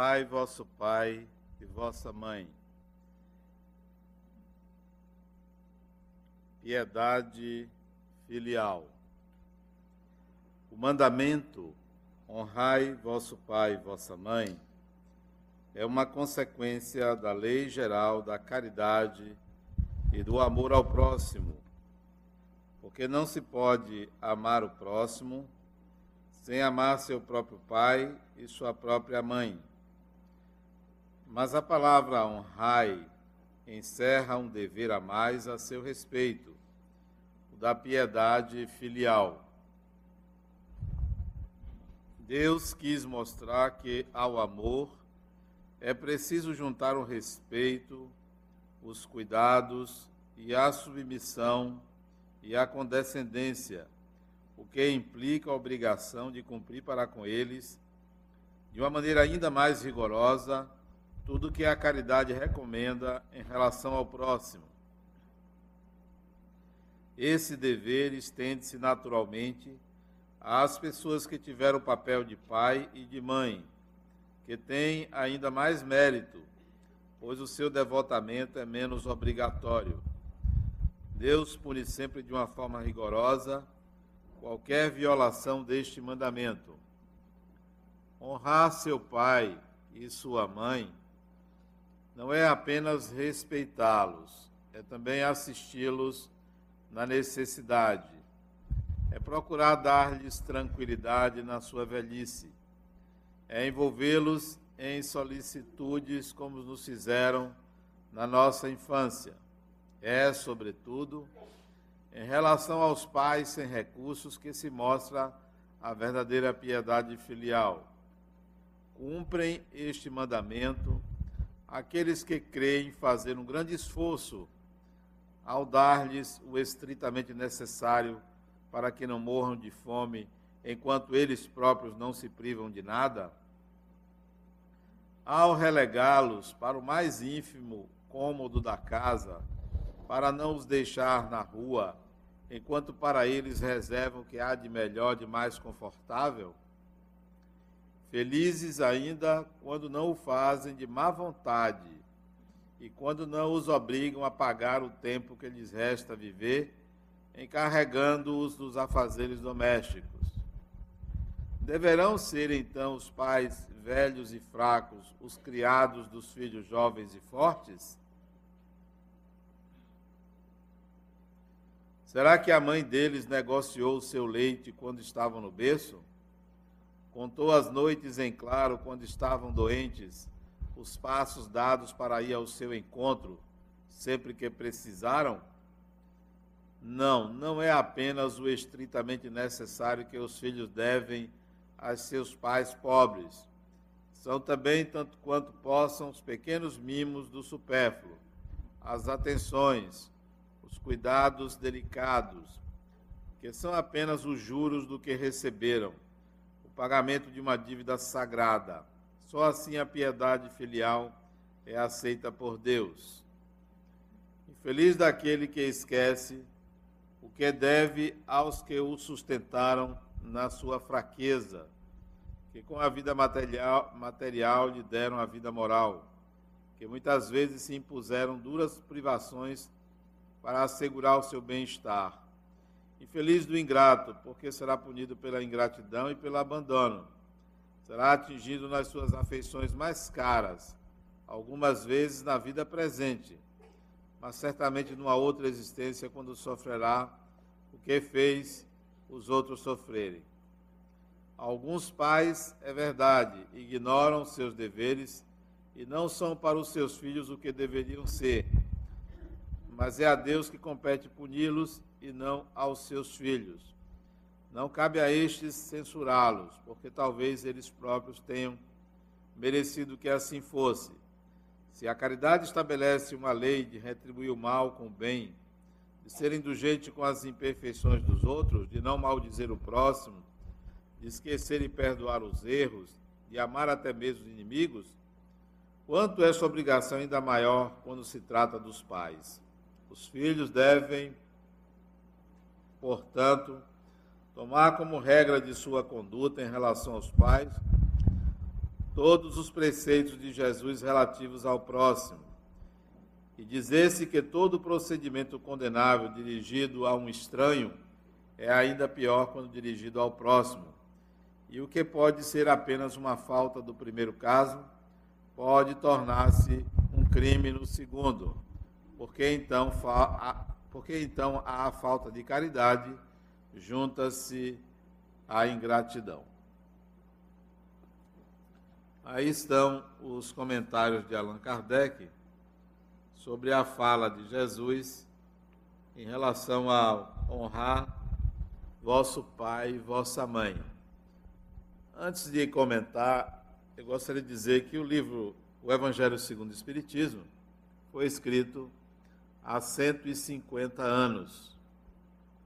honrai vosso pai e vossa mãe. Piedade filial. O mandamento honrai vosso pai e vossa mãe é uma consequência da lei geral da caridade e do amor ao próximo, porque não se pode amar o próximo sem amar seu próprio pai e sua própria mãe. Mas a palavra honrai encerra um dever a mais a seu respeito, o da piedade filial. Deus quis mostrar que ao amor é preciso juntar o respeito, os cuidados e a submissão e a condescendência o que implica a obrigação de cumprir para com eles, de uma maneira ainda mais rigorosa, tudo que a caridade recomenda em relação ao próximo. Esse dever estende-se naturalmente às pessoas que tiveram o papel de pai e de mãe, que têm ainda mais mérito, pois o seu devotamento é menos obrigatório. Deus pune sempre de uma forma rigorosa qualquer violação deste mandamento. Honrar seu pai e sua mãe não é apenas respeitá-los, é também assisti-los na necessidade. É procurar dar-lhes tranquilidade na sua velhice. É envolvê-los em solicitudes como nos fizeram na nossa infância. É, sobretudo, em relação aos pais sem recursos que se mostra a verdadeira piedade filial. Cumprem este mandamento aqueles que creem fazer um grande esforço ao dar-lhes o estritamente necessário para que não morram de fome enquanto eles próprios não se privam de nada? Ao relegá-los para o mais ínfimo cômodo da casa, para não os deixar na rua, enquanto para eles reservam o que há de melhor, de mais confortável? Felizes ainda quando não o fazem de má vontade e quando não os obrigam a pagar o tempo que lhes resta viver, encarregando-os dos afazeres domésticos. Deverão ser então os pais velhos e fracos os criados dos filhos jovens e fortes? Será que a mãe deles negociou o seu leite quando estavam no berço? Contou as noites em claro quando estavam doentes, os passos dados para ir ao seu encontro, sempre que precisaram? Não, não é apenas o estritamente necessário que os filhos devem a seus pais pobres. São também, tanto quanto possam, os pequenos mimos do supérfluo, as atenções, os cuidados delicados, que são apenas os juros do que receberam, pagamento de uma dívida sagrada. Só assim a piedade filial é aceita por Deus. Infeliz daquele que esquece o que deve aos que o sustentaram na sua fraqueza, que com a vida material, material lhe deram a vida moral, que muitas vezes se impuseram duras privações para assegurar o seu bem-estar. Infeliz do ingrato, porque será punido pela ingratidão e pelo abandono. Será atingido nas suas afeições mais caras, algumas vezes na vida presente, mas certamente numa outra existência, quando sofrerá o que fez os outros sofrerem. Alguns pais, é verdade, ignoram seus deveres e não são para os seus filhos o que deveriam ser mas é a Deus que compete puni-los e não aos seus filhos. Não cabe a estes censurá-los, porque talvez eles próprios tenham merecido que assim fosse. Se a caridade estabelece uma lei de retribuir o mal com o bem, de ser indulgente com as imperfeições dos outros, de não maldizer o próximo, de esquecer e perdoar os erros, de amar até mesmo os inimigos, quanto sua obrigação ainda maior quando se trata dos pais? Os filhos devem, portanto, tomar como regra de sua conduta em relação aos pais todos os preceitos de Jesus relativos ao próximo. E dizer-se que todo procedimento condenável dirigido a um estranho é ainda pior quando dirigido ao próximo. E o que pode ser apenas uma falta do primeiro caso, pode tornar-se um crime no segundo, porque então, porque então a falta de caridade junta-se à ingratidão. Aí estão os comentários de Allan Kardec sobre a fala de Jesus em relação a honrar vosso pai e vossa mãe. Antes de comentar, eu gostaria de dizer que o livro O Evangelho segundo o Espiritismo foi escrito há 150 anos,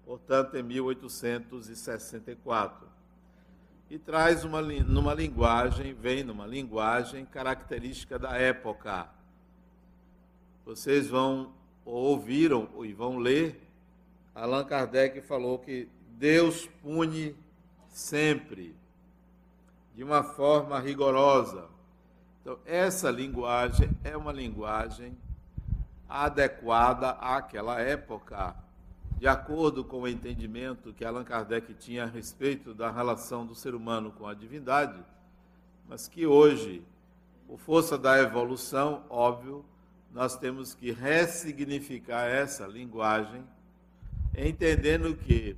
portanto, em 1864 e traz uma, numa linguagem, vem numa linguagem característica da época. Vocês vão ouviram e vão ler, Allan Kardec falou que Deus pune sempre, de uma forma rigorosa. Então, essa linguagem é uma linguagem adequada àquela época de acordo com o entendimento que Allan Kardec tinha a respeito da relação do ser humano com a divindade, mas que hoje, por força da evolução, óbvio, nós temos que ressignificar essa linguagem, entendendo que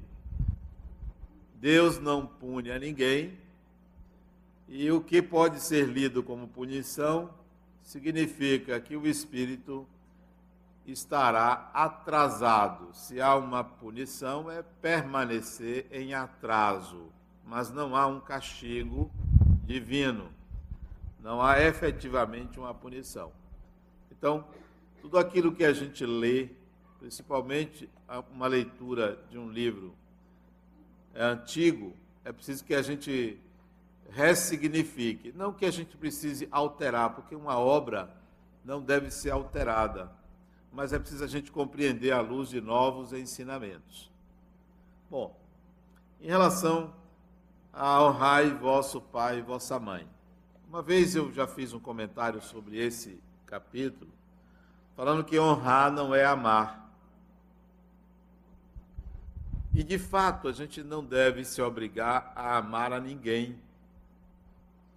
Deus não pune a ninguém, e o que pode ser lido como punição significa que o espírito estará atrasado. Se há uma punição, é permanecer em atraso, mas não há um castigo divino. Não há efetivamente uma punição. Então, tudo aquilo que a gente lê, principalmente uma leitura de um livro é antigo, é preciso que a gente ressignifique. Não que a gente precise alterar, porque uma obra não deve ser alterada mas é preciso a gente compreender à luz de novos ensinamentos. Bom, em relação a honrai vosso pai e vossa mãe. Uma vez eu já fiz um comentário sobre esse capítulo, falando que honrar não é amar. E de fato, a gente não deve se obrigar a amar a ninguém.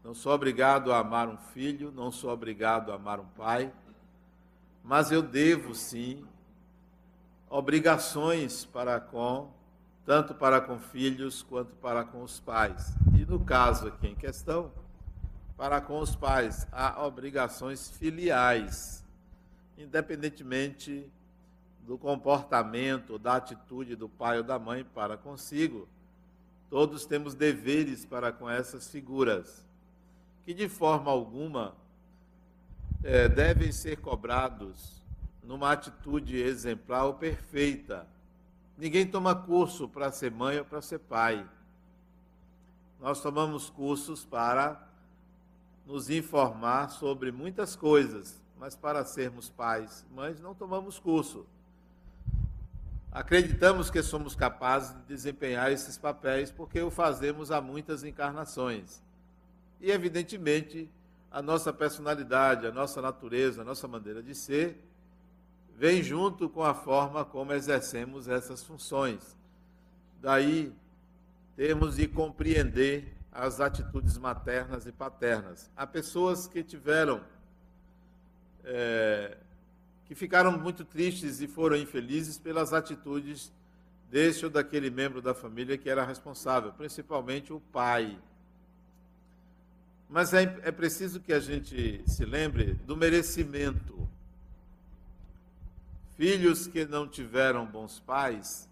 Não sou obrigado a amar um filho, não sou obrigado a amar um pai, mas eu devo sim obrigações para com tanto para com filhos quanto para com os pais. E no caso aqui em questão, para com os pais, há obrigações filiais, independentemente do comportamento, da atitude do pai ou da mãe para consigo. Todos temos deveres para com essas figuras, que de forma alguma é, devem ser cobrados numa atitude exemplar ou perfeita. Ninguém toma curso para ser mãe ou para ser pai. Nós tomamos cursos para nos informar sobre muitas coisas, mas para sermos pais, mães, não tomamos curso. Acreditamos que somos capazes de desempenhar esses papéis porque o fazemos há muitas encarnações. E, evidentemente, a nossa personalidade, a nossa natureza, a nossa maneira de ser, vem junto com a forma como exercemos essas funções. Daí, temos de compreender as atitudes maternas e paternas. Há pessoas que tiveram, é, que ficaram muito tristes e foram infelizes pelas atitudes deste ou daquele membro da família que era responsável, principalmente o pai mas é, é preciso que a gente se lembre do merecimento. Filhos que não tiveram bons pais,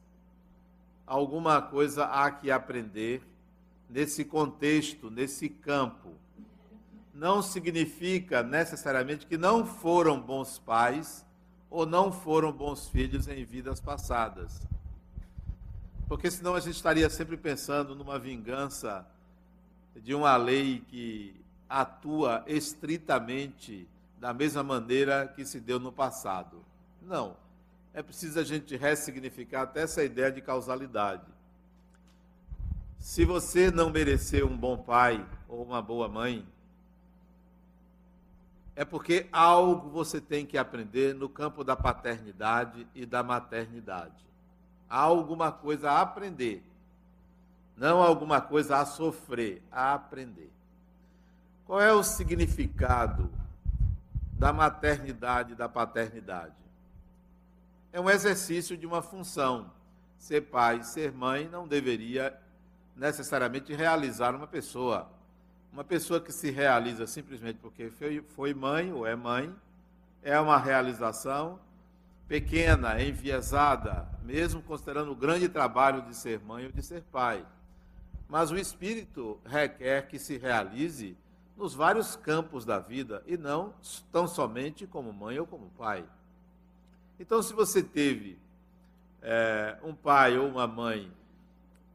alguma coisa há que aprender nesse contexto, nesse campo. Não significa necessariamente que não foram bons pais ou não foram bons filhos em vidas passadas. Porque senão a gente estaria sempre pensando numa vingança de uma lei que atua estritamente da mesma maneira que se deu no passado. Não. É preciso a gente ressignificar até essa ideia de causalidade. Se você não mereceu um bom pai ou uma boa mãe, é porque algo você tem que aprender no campo da paternidade e da maternidade. Há alguma coisa a aprender. Não alguma coisa a sofrer, a aprender. Qual é o significado da maternidade e da paternidade? É um exercício de uma função. Ser pai, ser mãe não deveria necessariamente realizar uma pessoa. Uma pessoa que se realiza simplesmente porque foi mãe ou é mãe, é uma realização pequena, enviesada, mesmo considerando o grande trabalho de ser mãe ou de ser pai. Mas o espírito requer que se realize nos vários campos da vida e não tão somente como mãe ou como pai. Então, se você teve é, um pai ou uma mãe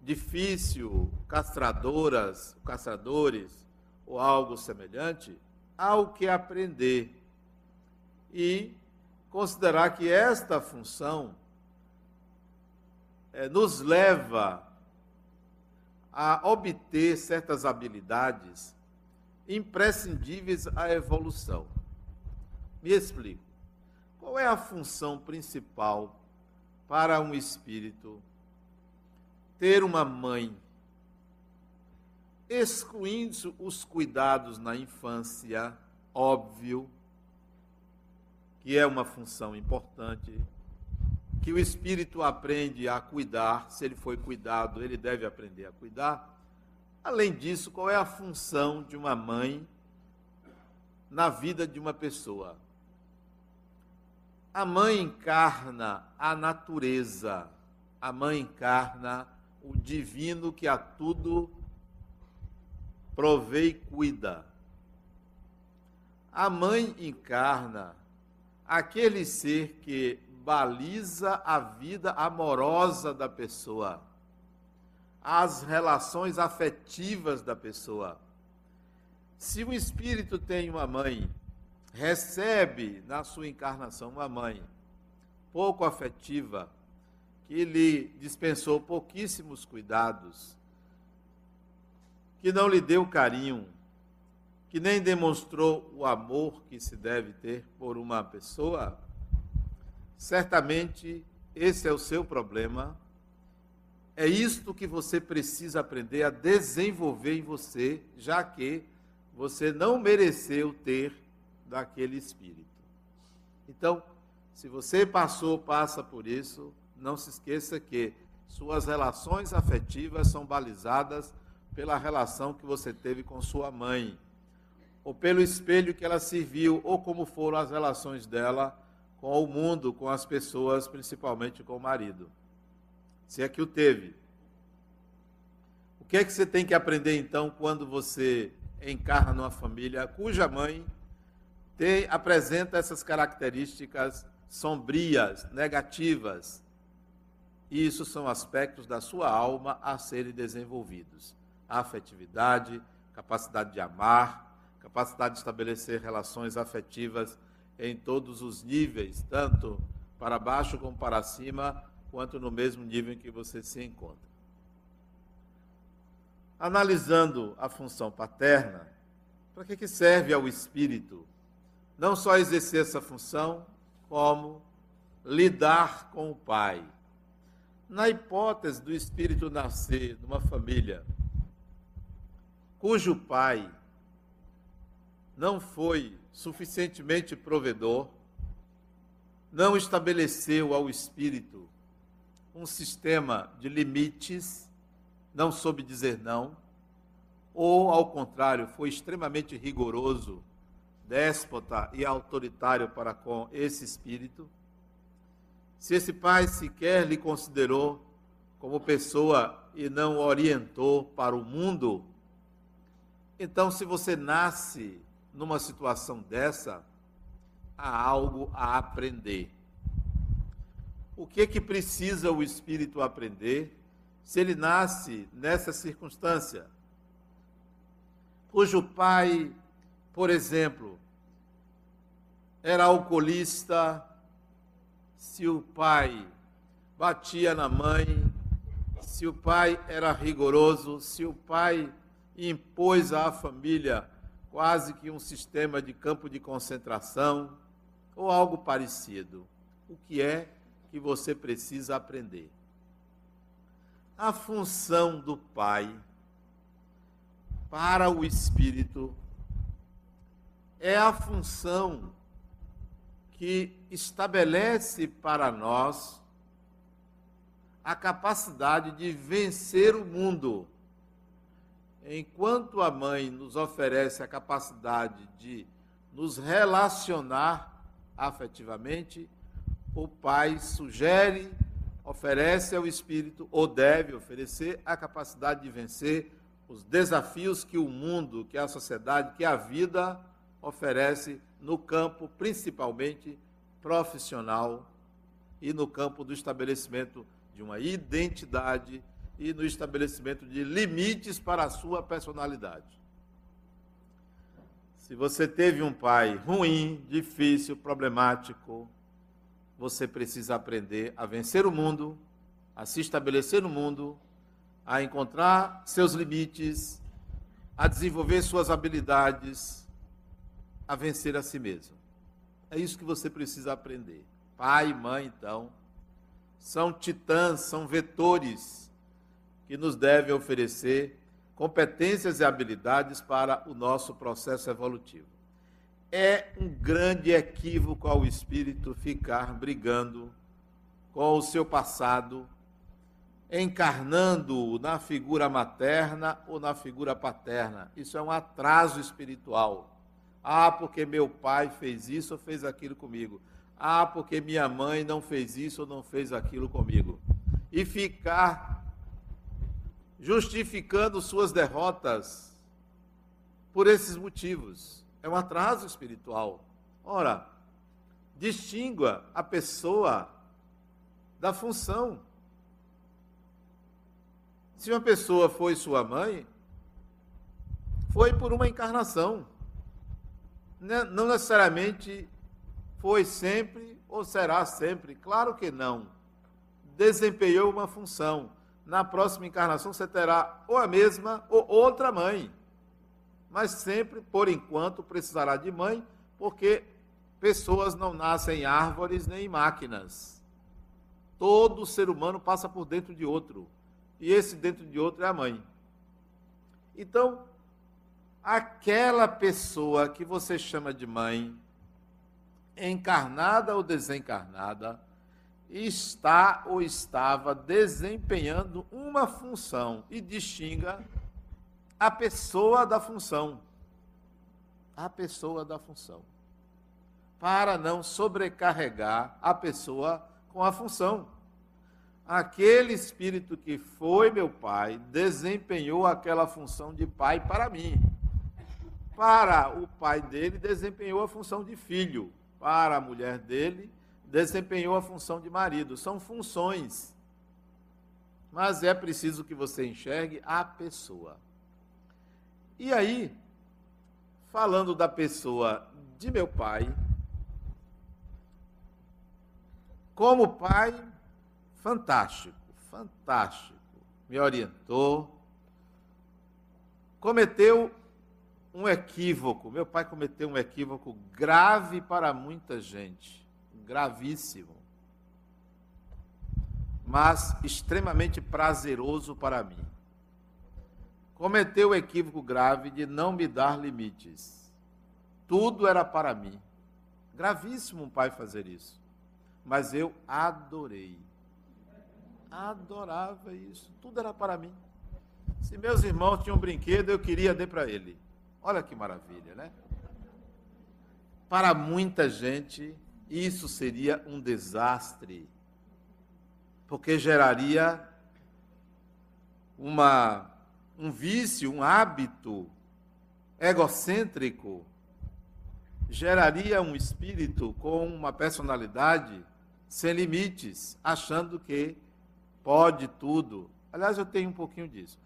difícil, castradoras, castradores ou algo semelhante, há o que aprender e considerar que esta função é, nos leva a obter certas habilidades imprescindíveis à evolução. Me explico. Qual é a função principal para um espírito ter uma mãe, excluindo os cuidados na infância, óbvio, que é uma função importante, que o espírito aprende a cuidar, se ele foi cuidado, ele deve aprender a cuidar. Além disso, qual é a função de uma mãe na vida de uma pessoa? A mãe encarna a natureza, a mãe encarna o divino que a tudo provê e cuida. A mãe encarna aquele ser que baliza a vida amorosa da pessoa, as relações afetivas da pessoa. Se o espírito tem uma mãe recebe na sua encarnação uma mãe pouco afetiva, que lhe dispensou pouquíssimos cuidados, que não lhe deu carinho, que nem demonstrou o amor que se deve ter por uma pessoa, certamente esse é o seu problema. É isto que você precisa aprender a desenvolver em você, já que você não mereceu ter daquele espírito. Então, se você passou, passa por isso, não se esqueça que suas relações afetivas são balizadas pela relação que você teve com sua mãe, ou pelo espelho que ela serviu, ou como foram as relações dela com o mundo, com as pessoas, principalmente com o marido. Se é que o teve. O que é que você tem que aprender então quando você encarna numa família cuja mãe tem, apresenta essas características sombrias, negativas. E isso são aspectos da sua alma a serem desenvolvidos. A afetividade, capacidade de amar, capacidade de estabelecer relações afetivas em todos os níveis, tanto para baixo como para cima, quanto no mesmo nível em que você se encontra. Analisando a função paterna, para que, que serve ao espírito não só exercer essa função, como lidar com o pai. Na hipótese do espírito nascer numa família cujo pai não foi suficientemente provedor, não estabeleceu ao espírito um sistema de limites, não soube dizer não, ou, ao contrário, foi extremamente rigoroso déspota e autoritário para com esse espírito, se esse pai sequer lhe considerou como pessoa e não orientou para o mundo, então se você nasce numa situação dessa, há algo a aprender. O que é que precisa o espírito aprender se ele nasce nessa circunstância? Cujo pai, por exemplo, era alcoolista, se o pai batia na mãe, se o pai era rigoroso, se o pai impôs à família quase que um sistema de campo de concentração ou algo parecido. O que é que você precisa aprender? A função do Pai para o Espírito é a função que estabelece para nós a capacidade de vencer o mundo. Enquanto a mãe nos oferece a capacidade de nos relacionar afetivamente, o pai sugere, oferece ao espírito, ou deve oferecer, a capacidade de vencer os desafios que o mundo, que a sociedade, que a vida oferece no campo principalmente profissional e no campo do estabelecimento de uma identidade e no estabelecimento de limites para a sua personalidade. Se você teve um pai ruim, difícil, problemático, você precisa aprender a vencer o mundo, a se estabelecer no mundo, a encontrar seus limites, a desenvolver suas habilidades, a vencer a si mesmo. É isso que você precisa aprender. Pai e mãe, então, são titãs, são vetores que nos devem oferecer competências e habilidades para o nosso processo evolutivo. É um grande equívoco ao espírito ficar brigando com o seu passado, encarnando na figura materna ou na figura paterna. Isso é um atraso espiritual. Ah, porque meu pai fez isso ou fez aquilo comigo. Ah, porque minha mãe não fez isso ou não fez aquilo comigo. E ficar justificando suas derrotas por esses motivos. É um atraso espiritual. Ora, distingua a pessoa da função. Se uma pessoa foi sua mãe, foi por uma encarnação. Né, não necessariamente foi sempre ou será sempre. Claro que não. Desempenhou uma função na próxima encarnação você terá ou a mesma ou outra mãe. Mas sempre, por enquanto, precisará de mãe, porque pessoas não nascem em árvores nem em máquinas. Todo ser humano passa por dentro de outro. E esse dentro de outro é a mãe. Então, aquela pessoa que você chama de mãe, encarnada ou desencarnada, está ou estava desempenhando uma função e distinga a pessoa da função. A pessoa da função. Para não sobrecarregar a pessoa com a função. Aquele espírito que foi meu pai desempenhou aquela função de pai para mim. Para o pai dele, desempenhou a função de filho. Para a mulher dele, desempenhou a função de marido. São funções. Mas é preciso que você enxergue a pessoa. E aí, falando da pessoa de meu pai, como pai, fantástico, fantástico. Me orientou, cometeu um equívoco. Meu pai cometeu um equívoco grave para muita gente gravíssimo, mas extremamente prazeroso para mim. Cometeu o equívoco grave de não me dar limites. Tudo era para mim. Gravíssimo um pai fazer isso. Mas eu adorei. Adorava isso. Tudo era para mim. Se meus irmãos tinham um brinquedo, eu queria dar para ele. Olha que maravilha, né? Para muita gente, isso seria um desastre, porque geraria uma, um vício, um hábito egocêntrico, geraria um espírito com uma personalidade sem limites, achando que pode tudo. Aliás, eu tenho um pouquinho disso.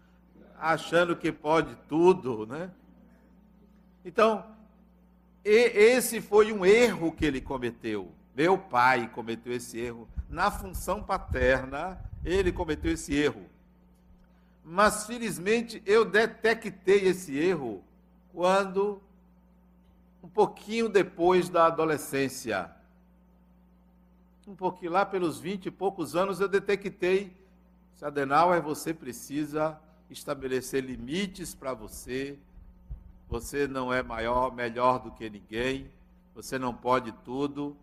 Achando que pode tudo, né? Então, e esse foi um erro que ele cometeu. Meu pai cometeu esse erro. Na função paterna, ele cometeu esse erro. Mas, felizmente, eu detectei esse erro quando um pouquinho depois da adolescência. Um pouquinho lá pelos vinte e poucos anos eu detectei, se Adenauer, você precisa estabelecer limites para você. Você não é maior, melhor do que ninguém. Você não pode tudo.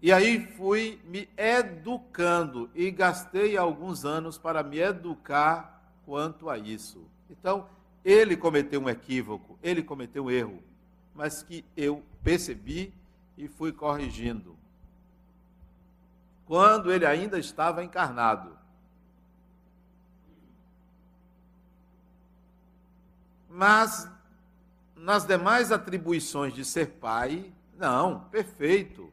E aí fui me educando e gastei alguns anos para me educar quanto a isso. Então, ele cometeu um equívoco, ele cometeu um erro, mas que eu percebi e fui corrigindo. Quando ele ainda estava encarnado. Mas nas demais atribuições de ser pai, não, perfeito.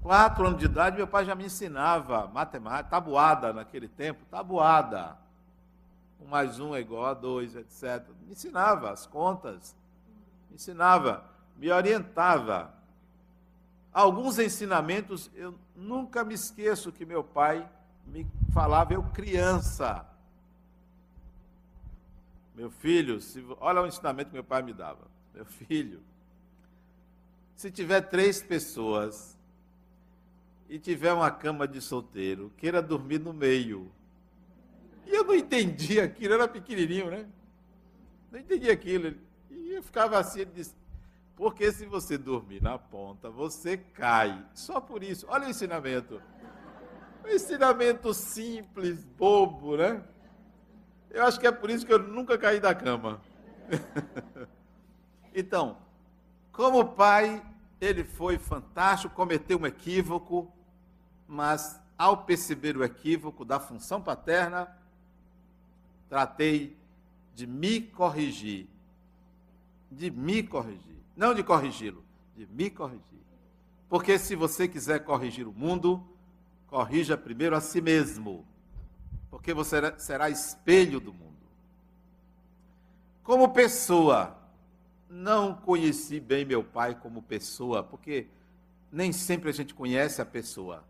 Quatro anos de idade, meu pai já me ensinava matemática, tabuada naquele tempo, tabuada. Um mais um é igual a dois, etc. Me ensinava as contas, me ensinava, me orientava. Alguns ensinamentos eu nunca me esqueço que meu pai me falava, eu criança. Meu filho, se, olha o ensinamento que meu pai me dava. Meu filho, se tiver três pessoas e tiver uma cama de solteiro, queira dormir no meio. E eu não entendi aquilo, era pequenininho, né? Não entendi aquilo. E eu ficava assim, ele disse, porque se você dormir na ponta, você cai. Só por isso. Olha o ensinamento. Um ensinamento simples, bobo, né? Eu acho que é por isso que eu nunca caí da cama. então, como pai, ele foi fantástico, cometeu um equívoco, mas ao perceber o equívoco da função paterna, tratei de me corrigir. De me corrigir. Não de corrigi-lo, de me corrigir. Porque se você quiser corrigir o mundo, corrija primeiro a si mesmo. Porque você será espelho do mundo. Como pessoa, não conheci bem meu pai como pessoa, porque nem sempre a gente conhece a pessoa.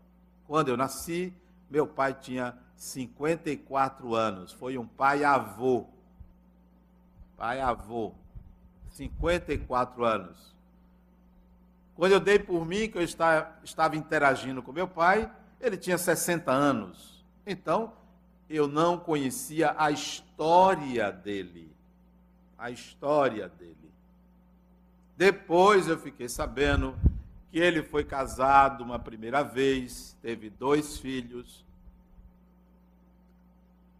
Quando eu nasci, meu pai tinha 54 anos. Foi um pai-avô. Pai-avô. 54 anos. Quando eu dei por mim, que eu estava interagindo com meu pai, ele tinha 60 anos. Então, eu não conhecia a história dele. A história dele. Depois eu fiquei sabendo que ele foi casado uma primeira vez, teve dois filhos.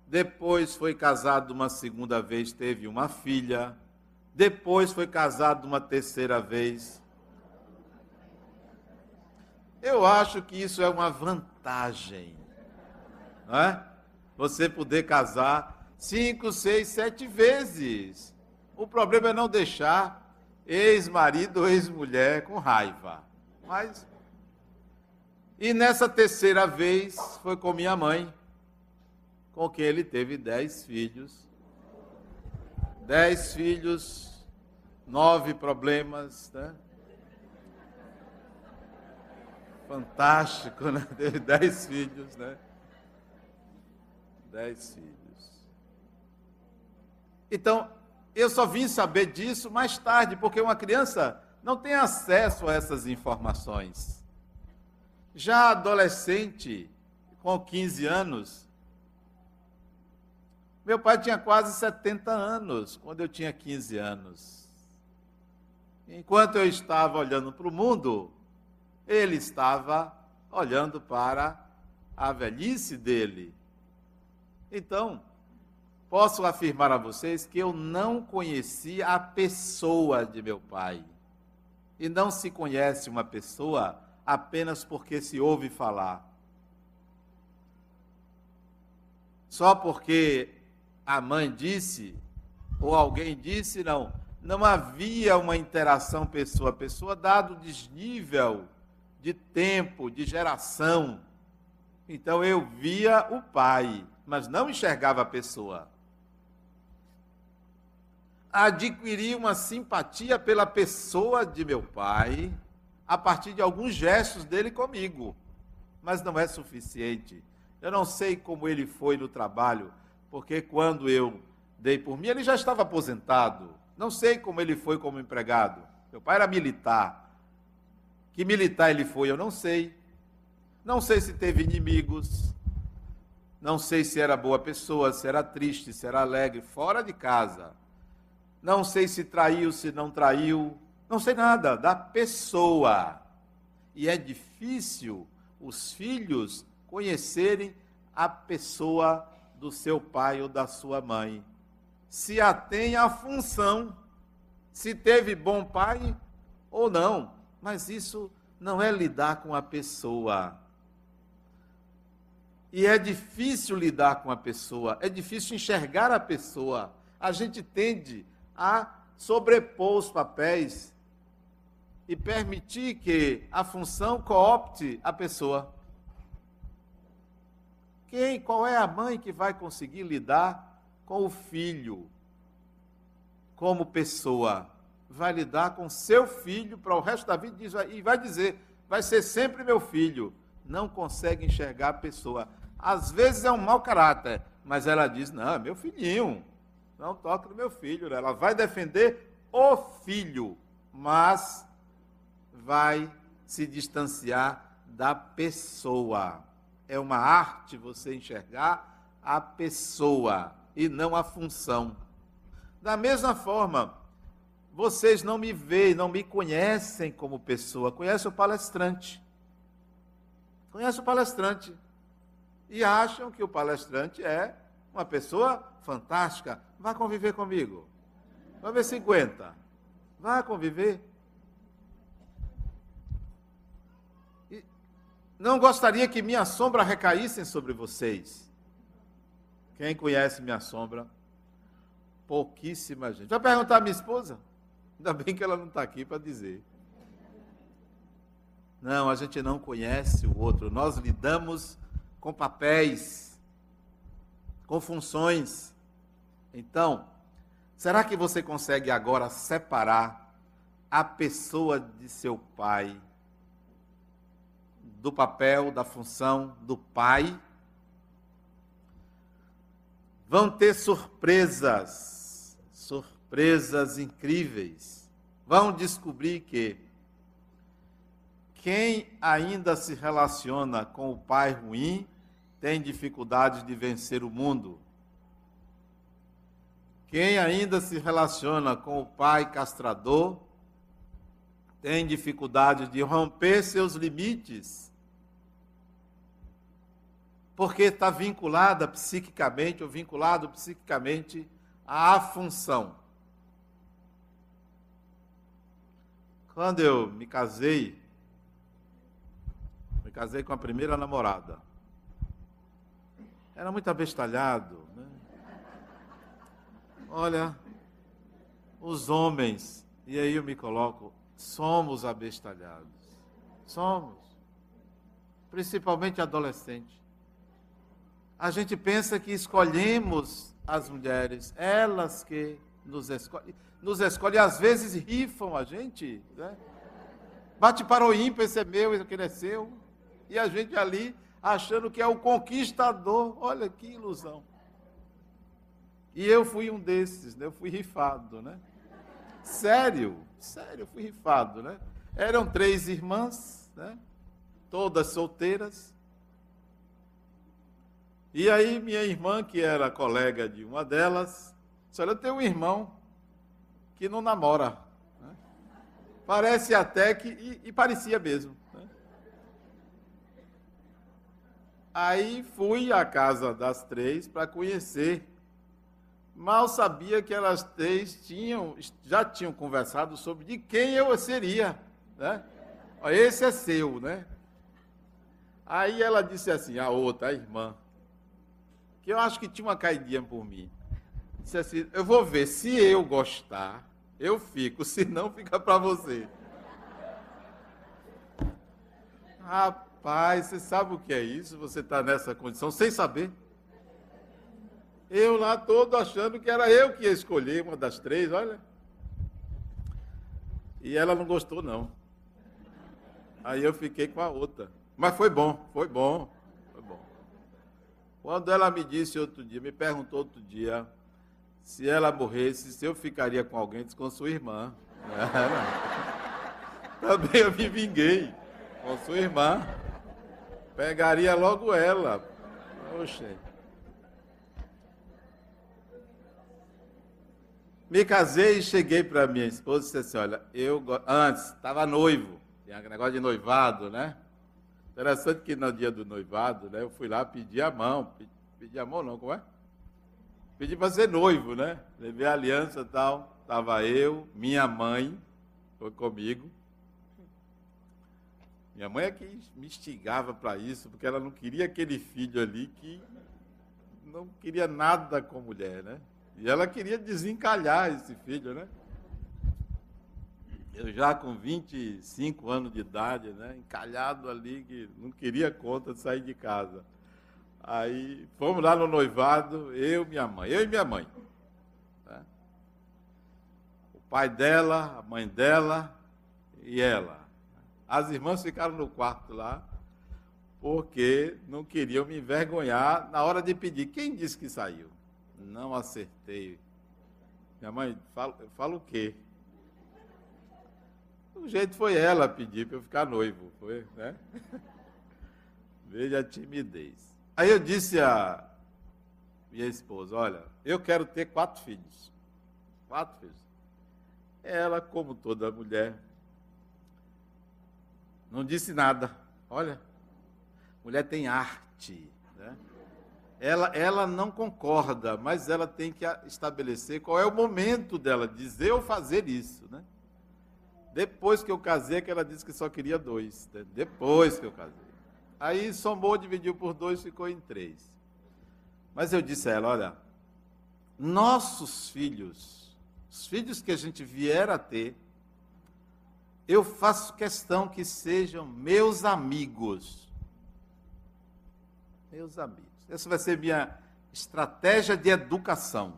Depois foi casado uma segunda vez, teve uma filha. Depois foi casado uma terceira vez. Eu acho que isso é uma vantagem, não é? Você poder casar cinco, seis, sete vezes. O problema é não deixar ex-marido ou ex-mulher com raiva. Mas. E nessa terceira vez foi com minha mãe, com quem ele teve dez filhos. Dez filhos, nove problemas, né? Fantástico, né? Teve dez filhos, né? Dez filhos. Então, eu só vim saber disso mais tarde, porque uma criança não tem acesso a essas informações. Já adolescente, com 15 anos, meu pai tinha quase 70 anos quando eu tinha 15 anos. Enquanto eu estava olhando para o mundo, ele estava olhando para a velhice dele. Então, posso afirmar a vocês que eu não conhecia a pessoa de meu pai. E não se conhece uma pessoa apenas porque se ouve falar. Só porque a mãe disse, ou alguém disse, não. Não havia uma interação pessoa a pessoa, dado o desnível de tempo, de geração. Então eu via o pai, mas não enxergava a pessoa adquiri uma simpatia pela pessoa de meu pai a partir de alguns gestos dele comigo. Mas não é suficiente. Eu não sei como ele foi no trabalho, porque quando eu dei por mim, ele já estava aposentado. Não sei como ele foi como empregado. Meu pai era militar. Que militar ele foi, eu não sei. Não sei se teve inimigos. Não sei se era boa pessoa, se era triste, se era alegre, fora de casa. Não sei se traiu, se não traiu. Não sei nada da pessoa. E é difícil os filhos conhecerem a pessoa do seu pai ou da sua mãe. Se atém à função, se teve bom pai ou não. Mas isso não é lidar com a pessoa. E é difícil lidar com a pessoa, é difícil enxergar a pessoa. A gente tende a sobrepor os papéis e permitir que a função coopte a pessoa. Quem, qual é a mãe que vai conseguir lidar com o filho como pessoa? Vai lidar com seu filho para o resto da vida e vai dizer: vai ser sempre meu filho. Não consegue enxergar a pessoa. Às vezes é um mau caráter, mas ela diz: não, é meu filhinho, não toque no meu filho. Ela vai defender o filho, mas vai se distanciar da pessoa. É uma arte você enxergar a pessoa e não a função. Da mesma forma, vocês não me veem, não me conhecem como pessoa, conhecem o palestrante. Conhece o palestrante e acham que o palestrante é uma pessoa fantástica. Vá conviver comigo. Vá ver 50. Vá conviver. E não gostaria que minha sombra recaísse sobre vocês. Quem conhece minha sombra? Pouquíssima gente. Vai perguntar à minha esposa? Ainda bem que ela não está aqui para dizer. Não, a gente não conhece o outro. Nós lidamos com papéis, com funções. Então, será que você consegue agora separar a pessoa de seu pai do papel, da função do pai? Vão ter surpresas, surpresas incríveis. Vão descobrir que quem ainda se relaciona com o pai ruim tem dificuldades de vencer o mundo. Quem ainda se relaciona com o pai castrador tem dificuldade de romper seus limites, porque está vinculada psiquicamente ou vinculado psiquicamente à função. Quando eu me casei, me casei com a primeira namorada. Era muito abestalhado. Né? Olha, os homens, e aí eu me coloco, somos abestalhados. Somos. Principalmente adolescente. A gente pensa que escolhemos as mulheres, elas que nos escolhem. Nos escolhem, às vezes rifam a gente. Né? Bate para o ímpar, esse é meu, esse é seu. E a gente ali achando que é o conquistador. Olha que ilusão. E eu fui um desses, né? eu fui rifado, né? Sério, sério, eu fui rifado, né? Eram três irmãs, né? Todas solteiras. E aí minha irmã, que era colega de uma delas, disse, olha, eu tenho um irmão que não namora. Né? Parece até que, e, e parecia mesmo. Aí fui à casa das três para conhecer. Mal sabia que elas três tinham, já tinham conversado sobre de quem eu seria. Né? Esse é seu, né? Aí ela disse assim, a outra, a irmã, que eu acho que tinha uma caidinha por mim. Disse assim, eu vou ver, se eu gostar, eu fico, se não, fica para você. Rapaz. Pai, você sabe o que é isso? Você está nessa condição sem saber. Eu lá todo achando que era eu que ia escolher uma das três, olha. E ela não gostou, não. Aí eu fiquei com a outra. Mas foi bom, foi bom, foi bom. Quando ela me disse outro dia, me perguntou outro dia, se ela morresse, se eu ficaria com alguém, disse com sua irmã. Também eu me vinguei com sua irmã. Pegaria logo ela. Oxe. Me casei e cheguei para minha esposa e disse assim: Olha, eu antes estava noivo, tinha negócio de noivado, né? Interessante que no dia do noivado, né, eu fui lá pedir a mão. Pedir a mão, não, como é? Pedi para ser noivo, né? Levei a aliança e tal. Estava eu, minha mãe, foi comigo. Minha mãe é que me instigava para isso, porque ela não queria aquele filho ali que não queria nada com mulher, né? E ela queria desencalhar esse filho, né? Eu já com 25 anos de idade, né? Encalhado ali, que não queria conta de sair de casa. Aí fomos lá no noivado, eu, minha mãe, eu e minha mãe. Né? O pai dela, a mãe dela e ela. As irmãs ficaram no quarto lá, porque não queriam me envergonhar na hora de pedir. Quem disse que saiu? Não acertei. Minha mãe, fala, fala o quê? O jeito foi ela pedir para eu ficar noivo, foi, né? Veja a timidez. Aí eu disse a minha esposa, olha, eu quero ter quatro filhos. Quatro filhos. Ela, como toda mulher, não disse nada. Olha, mulher tem arte. Né? Ela, ela não concorda, mas ela tem que estabelecer qual é o momento dela dizer ou fazer isso. Né? Depois que eu casei, que ela disse que só queria dois. Né? Depois que eu casei. Aí somou, dividiu por dois, ficou em três. Mas eu disse a ela: olha, nossos filhos, os filhos que a gente vier a ter, eu faço questão que sejam meus amigos. Meus amigos. Essa vai ser minha estratégia de educação.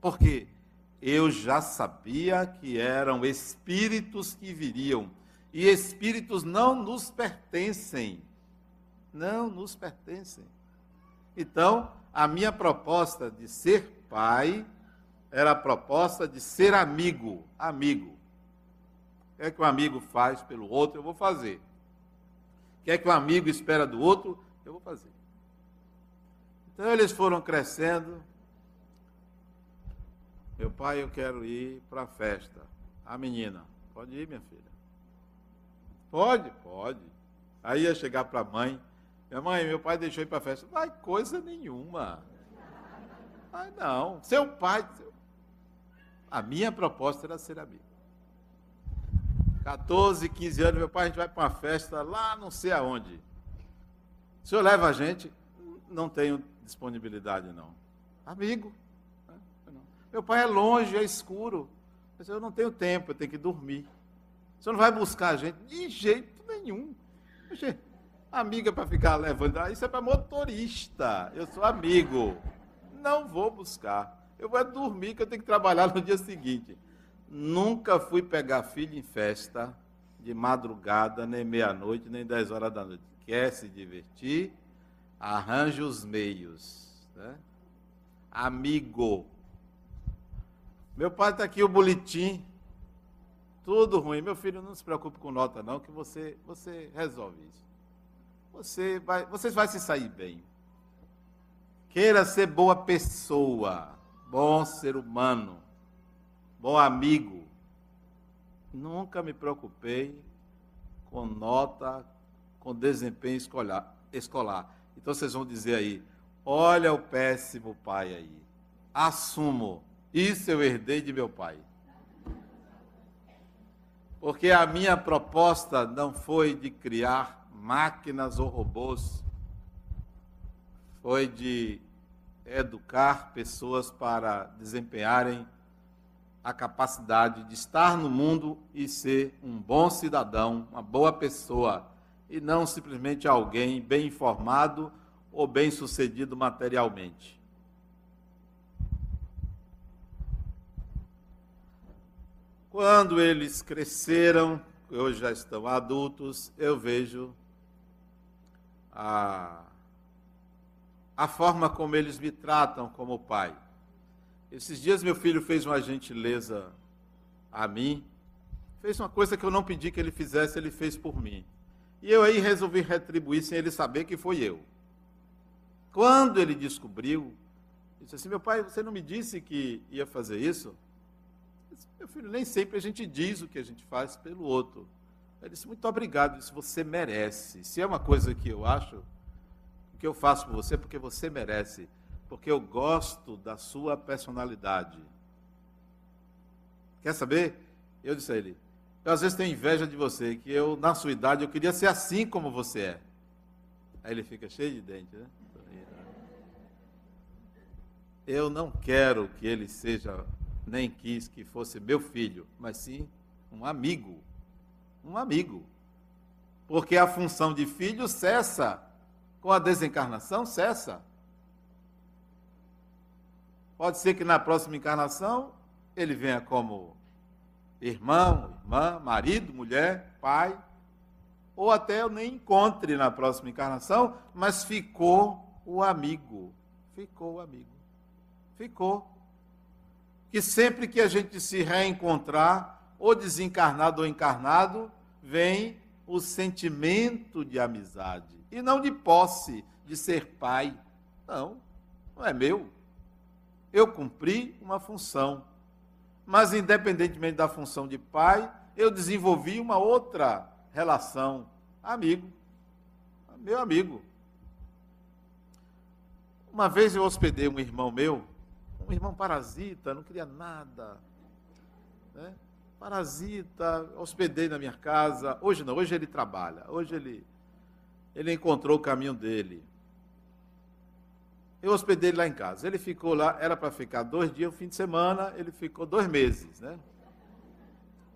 Porque eu já sabia que eram espíritos que viriam. E espíritos não nos pertencem. Não nos pertencem. Então, a minha proposta de ser pai era a proposta de ser amigo. Amigo. O que é que um amigo faz pelo outro, eu vou fazer. O que é que um amigo espera do outro, eu vou fazer. Então eles foram crescendo. Meu pai, eu quero ir para a festa. A menina, pode ir, minha filha. Pode, pode. Aí ia chegar para a mãe. Minha mãe, meu pai deixou ir para a festa. Vai coisa nenhuma. Ai, não. Seu pai. Seu... A minha proposta era ser amigo. 14, 15 anos, meu pai, a gente vai para uma festa lá não sei aonde. O senhor leva a gente? Não tenho disponibilidade, não. Amigo. Meu pai é longe, é escuro. Eu não tenho tempo, eu tenho que dormir. O senhor não vai buscar a gente? De jeito nenhum. Amiga para ficar levando. Ah, isso é para motorista. Eu sou amigo. Não vou buscar. Eu vou dormir, que eu tenho que trabalhar no dia seguinte. Nunca fui pegar filho em festa de madrugada, nem meia-noite, nem dez horas da noite. Quer se divertir? Arranje os meios. Né? Amigo. Meu pai está aqui o boletim. Tudo ruim. Meu filho, não se preocupe com nota, não, que você, você resolve isso. Você vai, você vai se sair bem. Queira ser boa pessoa, bom ser humano bom amigo. Nunca me preocupei com nota, com desempenho escolar. Então vocês vão dizer aí: olha o péssimo pai aí. Assumo, isso eu herdei de meu pai. Porque a minha proposta não foi de criar máquinas ou robôs, foi de educar pessoas para desempenharem a capacidade de estar no mundo e ser um bom cidadão, uma boa pessoa, e não simplesmente alguém bem informado ou bem sucedido materialmente. Quando eles cresceram, hoje já estão adultos, eu vejo a, a forma como eles me tratam como pai. Esses dias meu filho fez uma gentileza a mim, fez uma coisa que eu não pedi que ele fizesse, ele fez por mim. E eu aí resolvi retribuir sem ele saber que foi eu. Quando ele descobriu, disse assim: Meu pai, você não me disse que ia fazer isso? Disse, Meu filho, nem sempre a gente diz o que a gente faz pelo outro. Ele disse: Muito obrigado, isso você merece. Se é uma coisa que eu acho, o que eu faço por você é porque você merece. Porque eu gosto da sua personalidade. Quer saber? Eu disse a ele: Eu às vezes tenho inveja de você, que eu, na sua idade, eu queria ser assim como você é. Aí ele fica cheio de dente, né? Eu não quero que ele seja, nem quis que fosse meu filho, mas sim um amigo. Um amigo. Porque a função de filho cessa. Com a desencarnação, cessa. Pode ser que na próxima encarnação ele venha como irmão, irmã, marido, mulher, pai, ou até eu nem encontre na próxima encarnação, mas ficou o amigo. Ficou o amigo. Ficou. Que sempre que a gente se reencontrar, ou desencarnado ou encarnado, vem o sentimento de amizade. E não de posse, de ser pai. Não, não é meu. Eu cumpri uma função. Mas, independentemente da função de pai, eu desenvolvi uma outra relação. Amigo. Meu amigo. Uma vez eu hospedei um irmão meu, um irmão parasita, não queria nada. Né? Parasita, hospedei na minha casa. Hoje não, hoje ele trabalha. Hoje ele, ele encontrou o caminho dele. Eu hospedei ele lá em casa. Ele ficou lá, era para ficar dois dias, o fim de semana, ele ficou dois meses, né?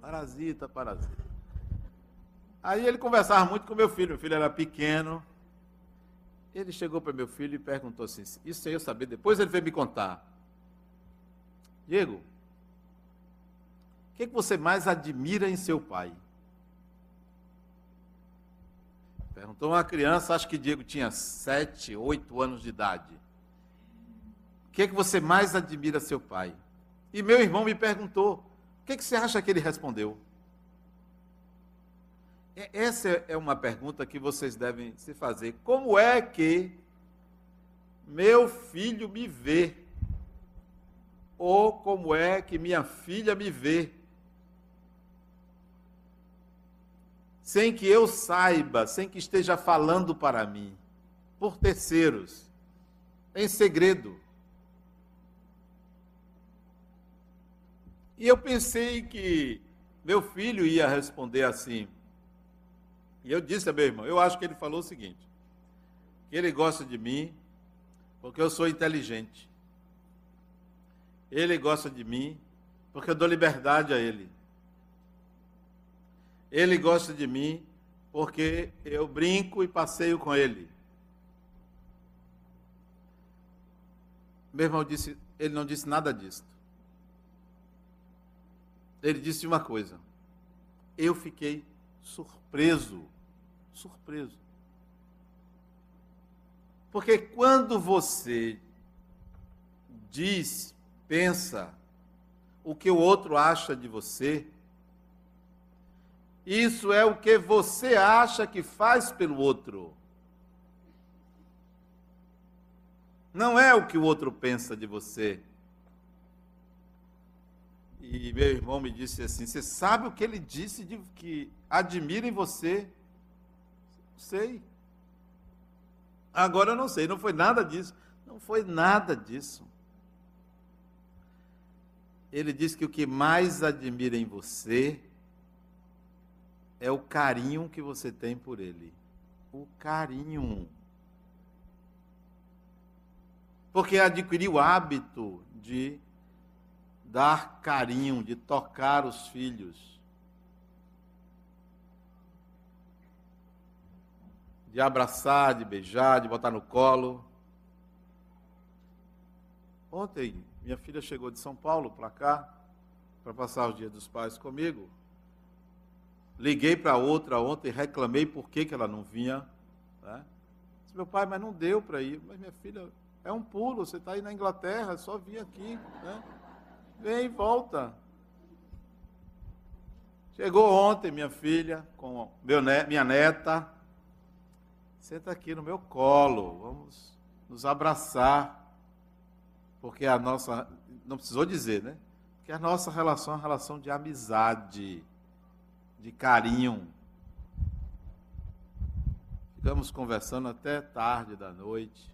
Parasita, parasita. Aí ele conversava muito com meu filho, meu filho era pequeno. Ele chegou para meu filho e perguntou assim: Isso eu saber, depois ele veio me contar. Diego, o que, que você mais admira em seu pai? Perguntou uma criança, acho que Diego tinha sete, oito anos de idade. Que, que você mais admira seu pai? E meu irmão me perguntou, o que, que você acha que ele respondeu? Essa é uma pergunta que vocês devem se fazer. Como é que meu filho me vê? Ou como é que minha filha me vê? Sem que eu saiba, sem que esteja falando para mim, por terceiros, em segredo. E eu pensei que meu filho ia responder assim. E eu disse a meu irmão, eu acho que ele falou o seguinte: que ele gosta de mim porque eu sou inteligente. Ele gosta de mim porque eu dou liberdade a ele. Ele gosta de mim porque eu brinco e passeio com ele. Meu irmão disse, ele não disse nada disso. Ele disse uma coisa. Eu fiquei surpreso. Surpreso. Porque quando você diz pensa, o que o outro acha de você. Isso é o que você acha que faz pelo outro. Não é o que o outro pensa de você. E meu irmão me disse assim: Você sabe o que ele disse de que admira em você? Sei. Agora eu não sei, não foi nada disso. Não foi nada disso ele diz que o que mais admira em você é o carinho que você tem por ele. O carinho. Porque adquiriu o hábito de dar carinho, de tocar os filhos. De abraçar, de beijar, de botar no colo. Ontem, minha filha chegou de São Paulo para cá, para passar o dia dos pais comigo. Liguei para outra ontem, reclamei por que, que ela não vinha. Né? Disse, meu pai, mas não deu para ir. Mas minha filha, É um pulo, você está aí na Inglaterra, só vir aqui. Né? Vem volta. Chegou ontem minha filha com meu minha neta. Senta aqui no meu colo, vamos nos abraçar. Porque a nossa, não precisou dizer, né? Que a nossa relação é uma relação de amizade, de carinho. Ficamos conversando até tarde da noite.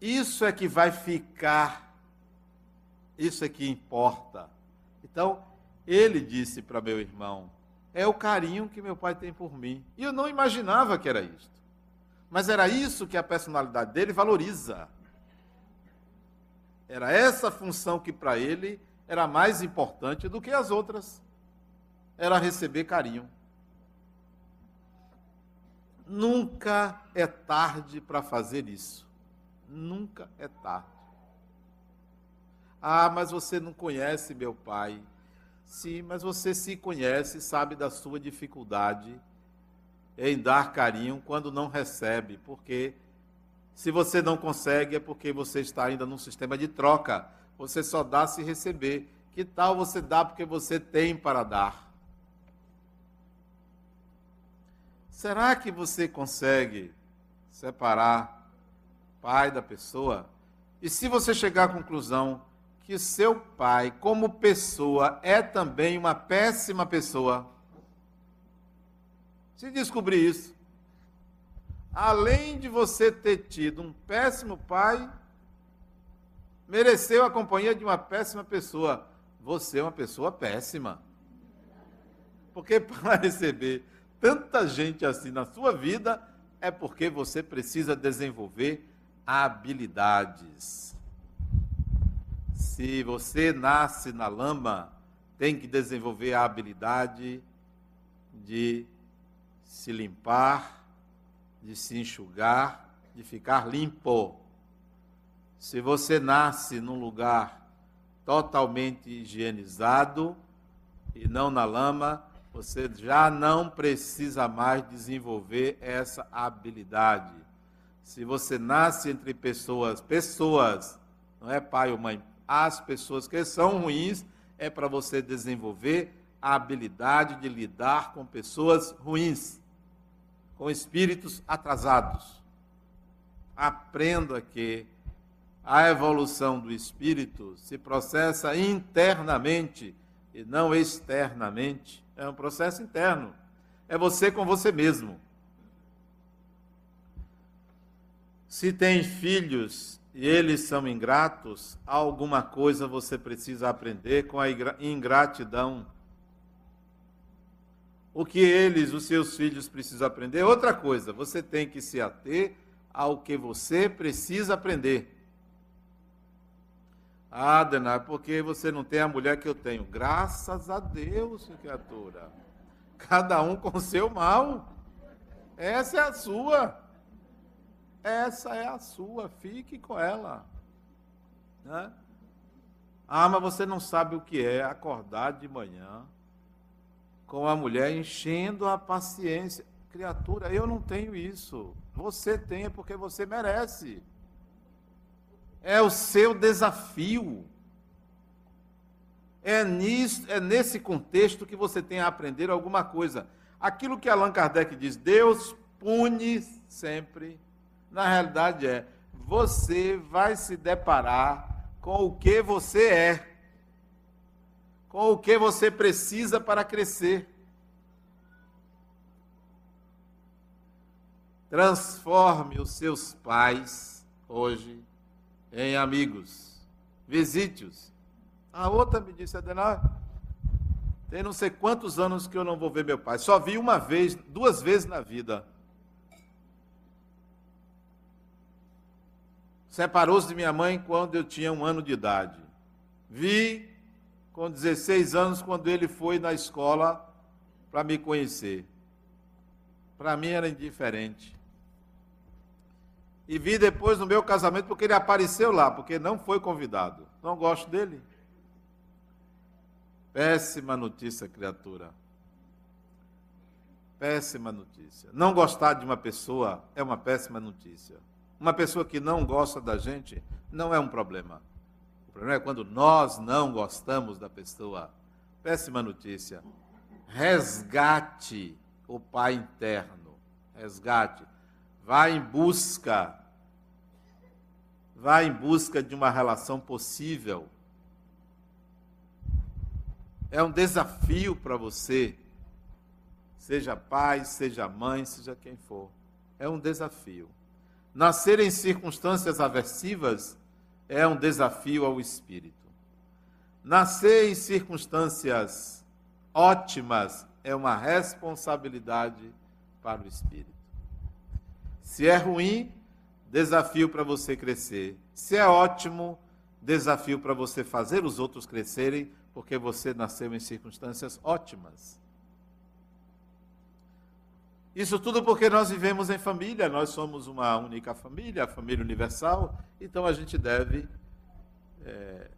Isso é que vai ficar, isso é que importa. Então, ele disse para meu irmão: é o carinho que meu pai tem por mim. E eu não imaginava que era isto. Mas era isso que a personalidade dele valoriza. Era essa função que para ele era mais importante do que as outras. Era receber carinho. Nunca é tarde para fazer isso. Nunca é tarde. Ah, mas você não conhece meu pai. Sim, mas você se conhece, sabe da sua dificuldade em dar carinho quando não recebe, porque se você não consegue é porque você está ainda num sistema de troca. Você só dá se receber. Que tal você dar porque você tem para dar? Será que você consegue separar pai da pessoa? E se você chegar à conclusão que seu pai, como pessoa, é também uma péssima pessoa, se descobrir isso, além de você ter tido um péssimo pai, mereceu a companhia de uma péssima pessoa. Você é uma pessoa péssima. Porque para receber tanta gente assim na sua vida, é porque você precisa desenvolver habilidades. Se você nasce na lama, tem que desenvolver a habilidade de se limpar, de se enxugar, de ficar limpo. Se você nasce num lugar totalmente higienizado e não na lama, você já não precisa mais desenvolver essa habilidade. Se você nasce entre pessoas, pessoas, não é pai ou mãe, as pessoas que são ruins, é para você desenvolver a habilidade de lidar com pessoas ruins, com espíritos atrasados. Aprenda que a evolução do espírito se processa internamente e não externamente. É um processo interno. É você com você mesmo. Se tem filhos e eles são ingratos, alguma coisa você precisa aprender com a ingratidão. O que eles, os seus filhos, precisam aprender? Outra coisa, você tem que se ater ao que você precisa aprender. Ah, Denar, porque você não tem a mulher que eu tenho? Graças a Deus, criatura. Cada um com seu mal. Essa é a sua. Essa é a sua. Fique com ela. Né? Ah, mas você não sabe o que é acordar de manhã com a mulher enchendo a paciência. Criatura, eu não tenho isso. Você tem é porque você merece. É o seu desafio. É, nisso, é nesse contexto que você tem a aprender alguma coisa. Aquilo que Allan Kardec diz, Deus pune sempre, na realidade é, você vai se deparar com o que você é, com o que você precisa para crescer. Transforme os seus pais hoje em amigos. Visite-os. A outra me disse, Adenal, tem não sei quantos anos que eu não vou ver meu pai. Só vi uma vez, duas vezes na vida. Separou-se de minha mãe quando eu tinha um ano de idade. Vi com 16 anos quando ele foi na escola para me conhecer. Para mim era indiferente e vi depois no meu casamento porque ele apareceu lá, porque não foi convidado. Não gosto dele. Péssima notícia, criatura. péssima notícia. Não gostar de uma pessoa é uma péssima notícia. Uma pessoa que não gosta da gente não é um problema. O problema é quando nós não gostamos da pessoa. Péssima notícia. Resgate o Pai interno. Resgate. Vá em busca. Vá em busca de uma relação possível. É um desafio para você seja pai, seja mãe, seja quem for. É um desafio. Nascer em circunstâncias aversivas é um desafio ao espírito. Nascer em circunstâncias ótimas é uma responsabilidade para o espírito. Se é ruim, desafio para você crescer. Se é ótimo, desafio para você fazer os outros crescerem, porque você nasceu em circunstâncias ótimas. Isso tudo porque nós vivemos em família, nós somos uma única família, a família universal, então a gente deve é,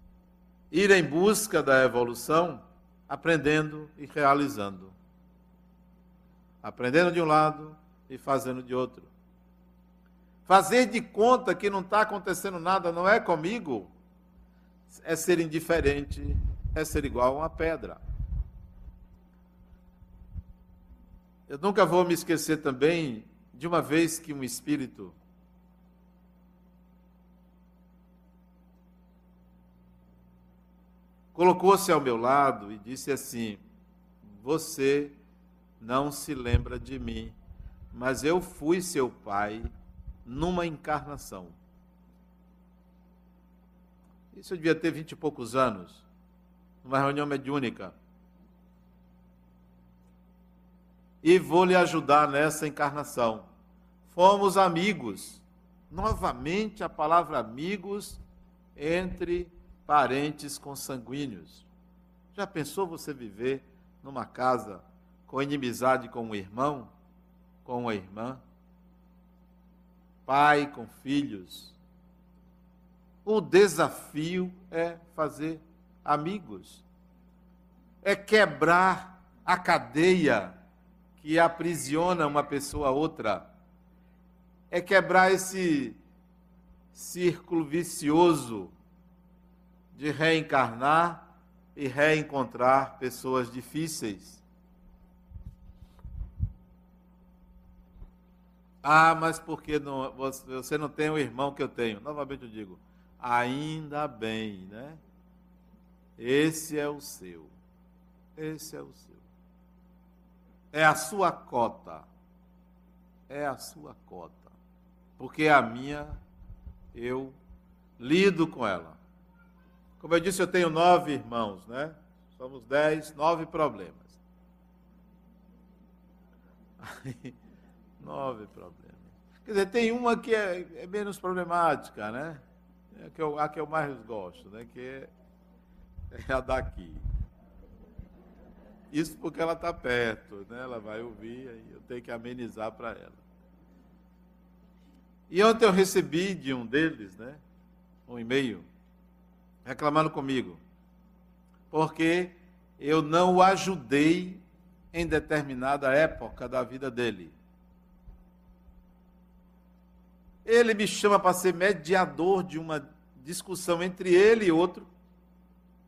ir em busca da evolução, aprendendo e realizando. Aprendendo de um lado e fazendo de outro. Fazer de conta que não está acontecendo nada não é comigo, é ser indiferente, é ser igual a uma pedra. Eu nunca vou me esquecer também de uma vez que um espírito colocou-se ao meu lado e disse assim: Você não se lembra de mim, mas eu fui seu pai numa encarnação. Isso eu devia ter vinte e poucos anos, numa reunião mediúnica. E vou lhe ajudar nessa encarnação. Fomos amigos. Novamente a palavra amigos entre parentes consanguíneos. Já pensou você viver numa casa com inimizade com um irmão, com uma irmã? Pai com filhos? O desafio é fazer amigos, é quebrar a cadeia que aprisiona uma pessoa a outra. É quebrar esse círculo vicioso de reencarnar e reencontrar pessoas difíceis. Ah, mas porque não, você não tem o irmão que eu tenho? Novamente eu digo, ainda bem, né? Esse é o seu. Esse é o seu. É a sua cota. É a sua cota. Porque a minha, eu lido com ela. Como eu disse, eu tenho nove irmãos, né? Somos dez, nove problemas. nove problemas. Quer dizer, tem uma que é, é menos problemática, né? É a que, eu, a que eu mais gosto, né? Que é, é a daqui. Isso porque ela está perto, né? ela vai ouvir, aí eu tenho que amenizar para ela. E ontem eu recebi de um deles, né, um e-mail, reclamando comigo, porque eu não o ajudei em determinada época da vida dele. Ele me chama para ser mediador de uma discussão entre ele e outro.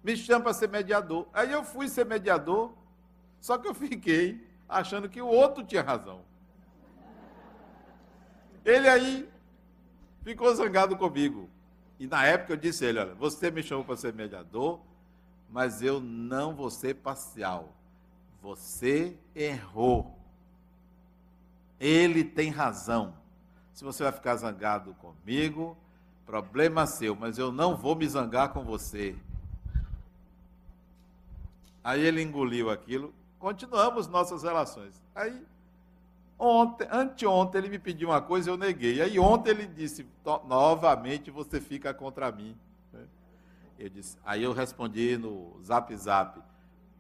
Me chama para ser mediador. Aí eu fui ser mediador só que eu fiquei achando que o outro tinha razão. Ele aí ficou zangado comigo. E na época eu disse a ele: olha, você me chamou para ser mediador, mas eu não vou ser parcial. Você errou. Ele tem razão. Se você vai ficar zangado comigo, problema seu, mas eu não vou me zangar com você. Aí ele engoliu aquilo continuamos nossas relações. Aí, ontem, anteontem ele me pediu uma coisa, eu neguei. Aí ontem ele disse, novamente você fica contra mim. Né? Eu disse, aí eu respondi no zap zap,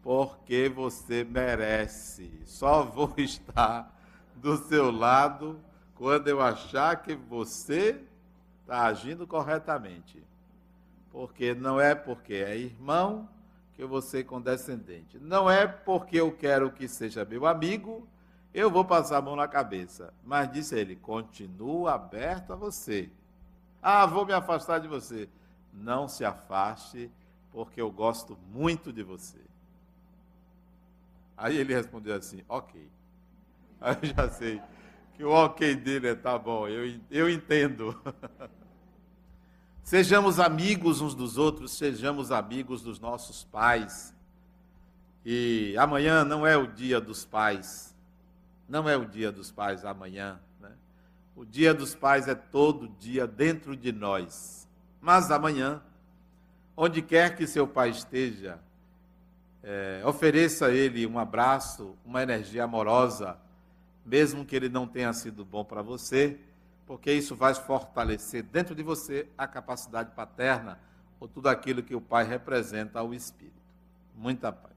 porque você merece. Só vou estar do seu lado quando eu achar que você está agindo corretamente. Porque não é porque é irmão, que eu vou ser condescendente. Não é porque eu quero que seja meu amigo eu vou passar a mão na cabeça. Mas disse ele: continua aberto a você. Ah, vou me afastar de você. Não se afaste, porque eu gosto muito de você. Aí ele respondeu assim: ok. Aí eu já sei que o ok dele é tá bom, eu, eu entendo. Sejamos amigos uns dos outros, sejamos amigos dos nossos pais. E amanhã não é o dia dos pais, não é o dia dos pais amanhã. Né? O dia dos pais é todo dia dentro de nós. Mas amanhã, onde quer que seu pai esteja, é, ofereça a ele um abraço, uma energia amorosa, mesmo que ele não tenha sido bom para você porque isso vai fortalecer dentro de você a capacidade paterna ou tudo aquilo que o pai representa ao espírito. Muita paz.